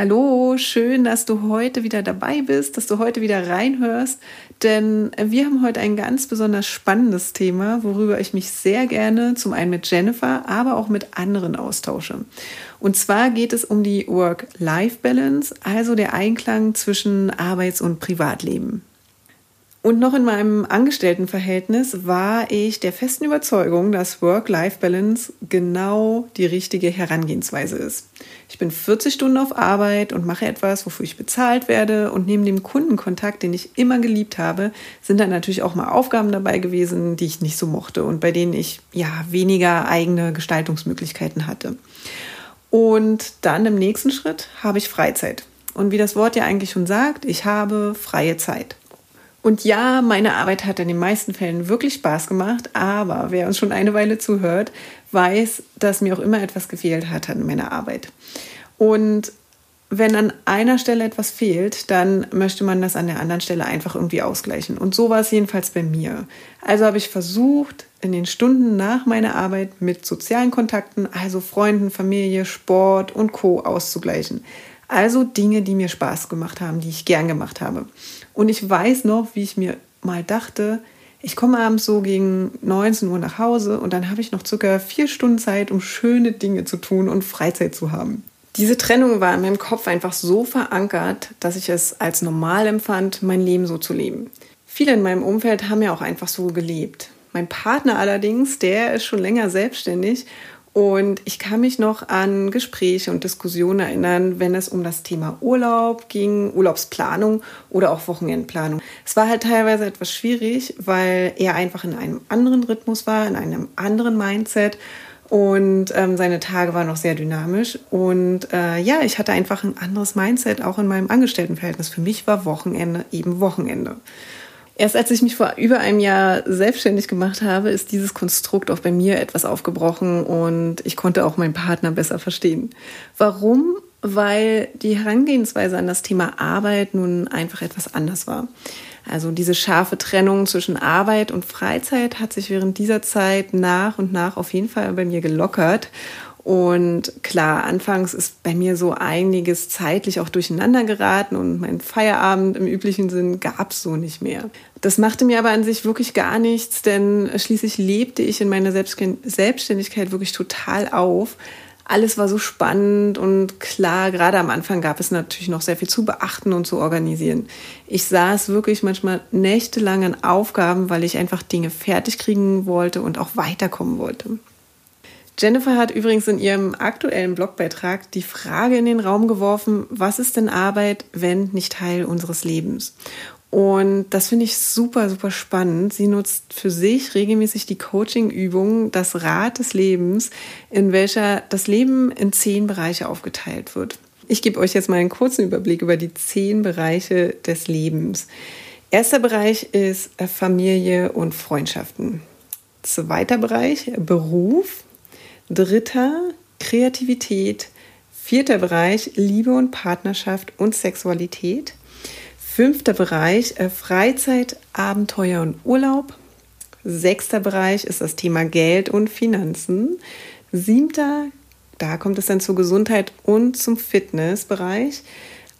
Hallo, schön, dass du heute wieder dabei bist, dass du heute wieder reinhörst, denn wir haben heute ein ganz besonders spannendes Thema, worüber ich mich sehr gerne zum einen mit Jennifer, aber auch mit anderen austausche. Und zwar geht es um die Work-Life-Balance, also der Einklang zwischen Arbeits- und Privatleben. Und noch in meinem Angestelltenverhältnis war ich der festen Überzeugung, dass Work-Life-Balance genau die richtige Herangehensweise ist. Ich bin 40 Stunden auf Arbeit und mache etwas, wofür ich bezahlt werde. Und neben dem Kundenkontakt, den ich immer geliebt habe, sind dann natürlich auch mal Aufgaben dabei gewesen, die ich nicht so mochte und bei denen ich ja weniger eigene Gestaltungsmöglichkeiten hatte. Und dann im nächsten Schritt habe ich Freizeit. Und wie das Wort ja eigentlich schon sagt, ich habe freie Zeit. Und ja, meine Arbeit hat in den meisten Fällen wirklich Spaß gemacht, aber wer uns schon eine Weile zuhört, weiß, dass mir auch immer etwas gefehlt hat an meiner Arbeit. Und wenn an einer Stelle etwas fehlt, dann möchte man das an der anderen Stelle einfach irgendwie ausgleichen. Und so war es jedenfalls bei mir. Also habe ich versucht, in den Stunden nach meiner Arbeit mit sozialen Kontakten, also Freunden, Familie, Sport und Co auszugleichen. Also Dinge, die mir Spaß gemacht haben, die ich gern gemacht habe. Und ich weiß noch, wie ich mir mal dachte, ich komme abends so gegen 19 Uhr nach Hause und dann habe ich noch circa vier Stunden Zeit, um schöne Dinge zu tun und Freizeit zu haben. Diese Trennung war in meinem Kopf einfach so verankert, dass ich es als normal empfand, mein Leben so zu leben. Viele in meinem Umfeld haben ja auch einfach so gelebt. Mein Partner allerdings, der ist schon länger selbstständig und ich kann mich noch an Gespräche und Diskussionen erinnern, wenn es um das Thema Urlaub ging, Urlaubsplanung oder auch Wochenendplanung. Es war halt teilweise etwas schwierig, weil er einfach in einem anderen Rhythmus war, in einem anderen Mindset und ähm, seine Tage waren noch sehr dynamisch. Und äh, ja, ich hatte einfach ein anderes Mindset auch in meinem Angestelltenverhältnis. Für mich war Wochenende eben Wochenende. Erst als ich mich vor über einem Jahr selbstständig gemacht habe, ist dieses Konstrukt auch bei mir etwas aufgebrochen und ich konnte auch meinen Partner besser verstehen. Warum? Weil die Herangehensweise an das Thema Arbeit nun einfach etwas anders war. Also diese scharfe Trennung zwischen Arbeit und Freizeit hat sich während dieser Zeit nach und nach auf jeden Fall bei mir gelockert und klar, anfangs ist bei mir so einiges zeitlich auch durcheinander geraten und mein Feierabend im üblichen Sinn gab es so nicht mehr. Das machte mir aber an sich wirklich gar nichts, denn schließlich lebte ich in meiner Selbstständigkeit wirklich total auf. Alles war so spannend und klar, gerade am Anfang gab es natürlich noch sehr viel zu beachten und zu organisieren. Ich saß wirklich manchmal nächtelang an Aufgaben, weil ich einfach Dinge fertig kriegen wollte und auch weiterkommen wollte. Jennifer hat übrigens in ihrem aktuellen Blogbeitrag die Frage in den Raum geworfen, was ist denn Arbeit, wenn nicht Teil unseres Lebens? Und das finde ich super, super spannend. Sie nutzt für sich regelmäßig die Coaching-Übung, das Rad des Lebens, in welcher das Leben in zehn Bereiche aufgeteilt wird. Ich gebe euch jetzt mal einen kurzen Überblick über die zehn Bereiche des Lebens. Erster Bereich ist Familie und Freundschaften. Zweiter Bereich Beruf. Dritter Kreativität. Vierter Bereich Liebe und Partnerschaft und Sexualität. Fünfter Bereich äh, Freizeit, Abenteuer und Urlaub. Sechster Bereich ist das Thema Geld und Finanzen. Siebter, da kommt es dann zur Gesundheit und zum Fitnessbereich.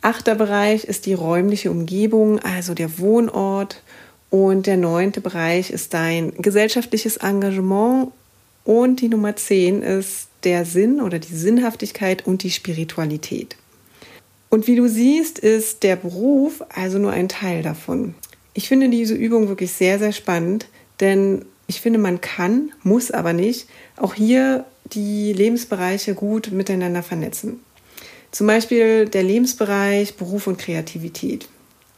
Achter Bereich ist die räumliche Umgebung, also der Wohnort. Und der neunte Bereich ist dein gesellschaftliches Engagement und die Nummer 10 ist der Sinn oder die Sinnhaftigkeit und die Spiritualität. Und wie du siehst, ist der Beruf also nur ein Teil davon. Ich finde diese Übung wirklich sehr, sehr spannend, denn ich finde, man kann, muss aber nicht, auch hier die Lebensbereiche gut miteinander vernetzen. Zum Beispiel der Lebensbereich Beruf und Kreativität.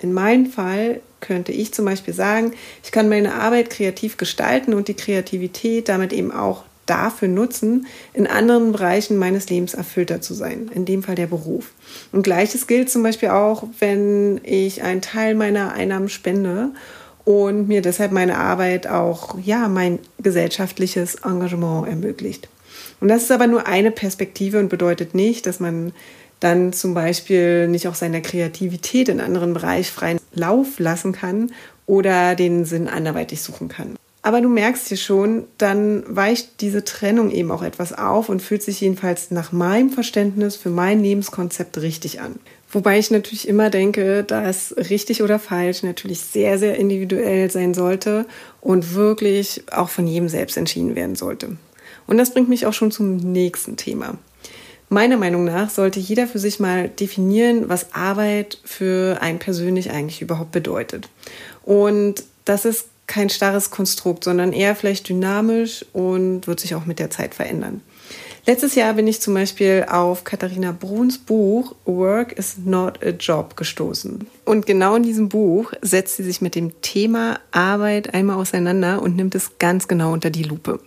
In meinem Fall könnte ich zum Beispiel sagen, ich kann meine Arbeit kreativ gestalten und die Kreativität damit eben auch dafür nutzen, in anderen Bereichen meines Lebens erfüllter zu sein, in dem Fall der Beruf. Und gleiches gilt zum Beispiel auch, wenn ich einen Teil meiner Einnahmen spende und mir deshalb meine Arbeit auch, ja, mein gesellschaftliches Engagement ermöglicht. Und das ist aber nur eine Perspektive und bedeutet nicht, dass man dann zum Beispiel nicht auch seiner Kreativität in anderen Bereich freien Lauf lassen kann oder den Sinn anderweitig suchen kann. Aber du merkst hier schon, dann weicht diese Trennung eben auch etwas auf und fühlt sich jedenfalls nach meinem Verständnis für mein Lebenskonzept richtig an. Wobei ich natürlich immer denke, dass richtig oder falsch natürlich sehr, sehr individuell sein sollte und wirklich auch von jedem selbst entschieden werden sollte. Und das bringt mich auch schon zum nächsten Thema. Meiner Meinung nach sollte jeder für sich mal definieren, was Arbeit für einen persönlich eigentlich überhaupt bedeutet. Und das ist kein starres Konstrukt, sondern eher vielleicht dynamisch und wird sich auch mit der Zeit verändern. Letztes Jahr bin ich zum Beispiel auf Katharina Bruns Buch Work is not a Job gestoßen. Und genau in diesem Buch setzt sie sich mit dem Thema Arbeit einmal auseinander und nimmt es ganz genau unter die Lupe.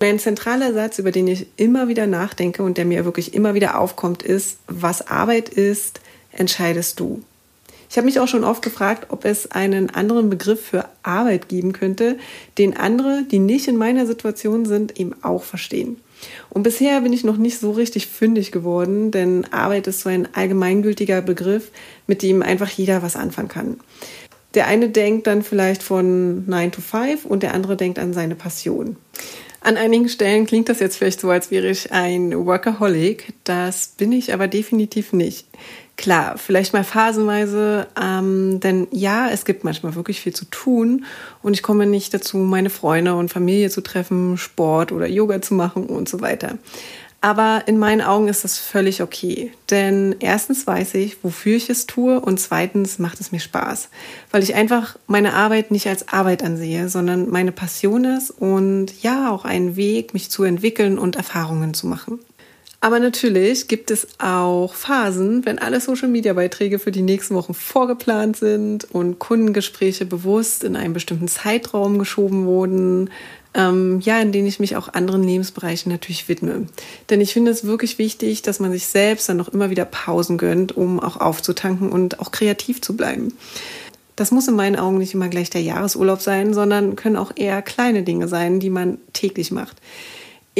Ein zentraler Satz, über den ich immer wieder nachdenke und der mir wirklich immer wieder aufkommt, ist, was Arbeit ist, entscheidest du. Ich habe mich auch schon oft gefragt, ob es einen anderen Begriff für Arbeit geben könnte, den andere, die nicht in meiner Situation sind, eben auch verstehen. Und bisher bin ich noch nicht so richtig fündig geworden, denn Arbeit ist so ein allgemeingültiger Begriff, mit dem einfach jeder was anfangen kann. Der eine denkt dann vielleicht von 9 to 5 und der andere denkt an seine Passion. An einigen Stellen klingt das jetzt vielleicht so, als wäre ich ein Workaholic. Das bin ich aber definitiv nicht. Klar, vielleicht mal phasenweise, ähm, denn ja, es gibt manchmal wirklich viel zu tun und ich komme nicht dazu, meine Freunde und Familie zu treffen, Sport oder Yoga zu machen und so weiter. Aber in meinen Augen ist das völlig okay. Denn erstens weiß ich, wofür ich es tue und zweitens macht es mir Spaß. Weil ich einfach meine Arbeit nicht als Arbeit ansehe, sondern meine Passion ist und ja, auch einen Weg, mich zu entwickeln und Erfahrungen zu machen. Aber natürlich gibt es auch Phasen, wenn alle Social-Media-Beiträge für die nächsten Wochen vorgeplant sind und Kundengespräche bewusst in einen bestimmten Zeitraum geschoben wurden, ähm, ja, in denen ich mich auch anderen Lebensbereichen natürlich widme. Denn ich finde es wirklich wichtig, dass man sich selbst dann noch immer wieder Pausen gönnt, um auch aufzutanken und auch kreativ zu bleiben. Das muss in meinen Augen nicht immer gleich der Jahresurlaub sein, sondern können auch eher kleine Dinge sein, die man täglich macht.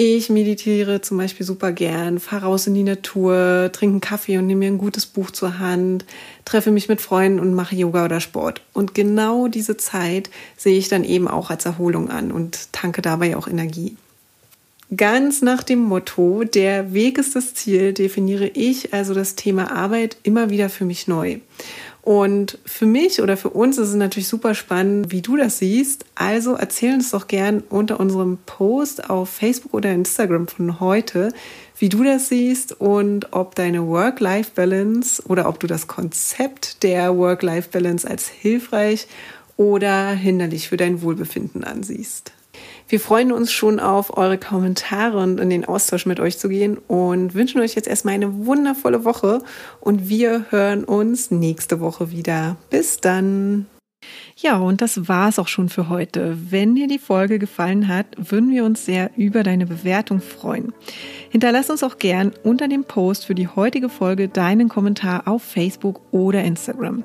Ich meditiere zum Beispiel super gern, fahre raus in die Natur, trinke einen Kaffee und nehme mir ein gutes Buch zur Hand, treffe mich mit Freunden und mache Yoga oder Sport. Und genau diese Zeit sehe ich dann eben auch als Erholung an und tanke dabei auch Energie. Ganz nach dem Motto, der Weg ist das Ziel, definiere ich also das Thema Arbeit immer wieder für mich neu. Und für mich oder für uns ist es natürlich super spannend, wie du das siehst. Also erzähl uns doch gern unter unserem Post auf Facebook oder Instagram von heute, wie du das siehst und ob deine Work-Life-Balance oder ob du das Konzept der Work-Life-Balance als hilfreich oder hinderlich für dein Wohlbefinden ansiehst. Wir freuen uns schon auf eure Kommentare und in den Austausch mit euch zu gehen und wünschen euch jetzt erstmal eine wundervolle Woche und wir hören uns nächste Woche wieder. Bis dann. Ja, und das war es auch schon für heute. Wenn dir die Folge gefallen hat, würden wir uns sehr über deine Bewertung freuen. Hinterlass uns auch gern unter dem Post für die heutige Folge deinen Kommentar auf Facebook oder Instagram.